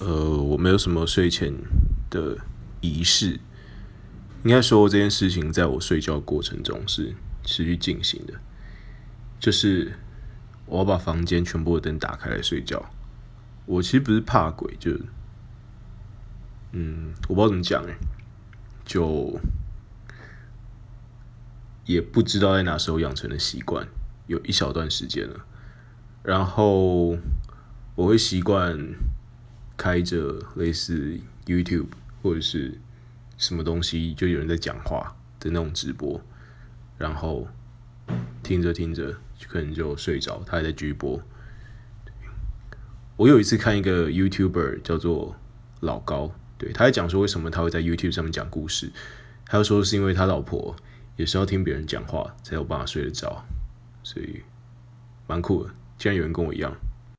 呃，我没有什么睡前的仪式。应该说这件事情在我睡觉过程中是持续进行的，就是我要把房间全部的灯打开来睡觉。我其实不是怕鬼，就嗯，我不知道怎么讲哎，就也不知道在哪时候养成的习惯，有一小段时间了。然后我会习惯开着类似 YouTube 或者是。什么东西就有人在讲话的那种直播，然后听着听着就可能就睡着，他还在直播。我有一次看一个 YouTuber 叫做老高，对，他在讲说为什么他会在 YouTube 上面讲故事，他又说是因为他老婆也是要听别人讲话才有办法睡得着，所以蛮酷的，竟然有人跟我一样。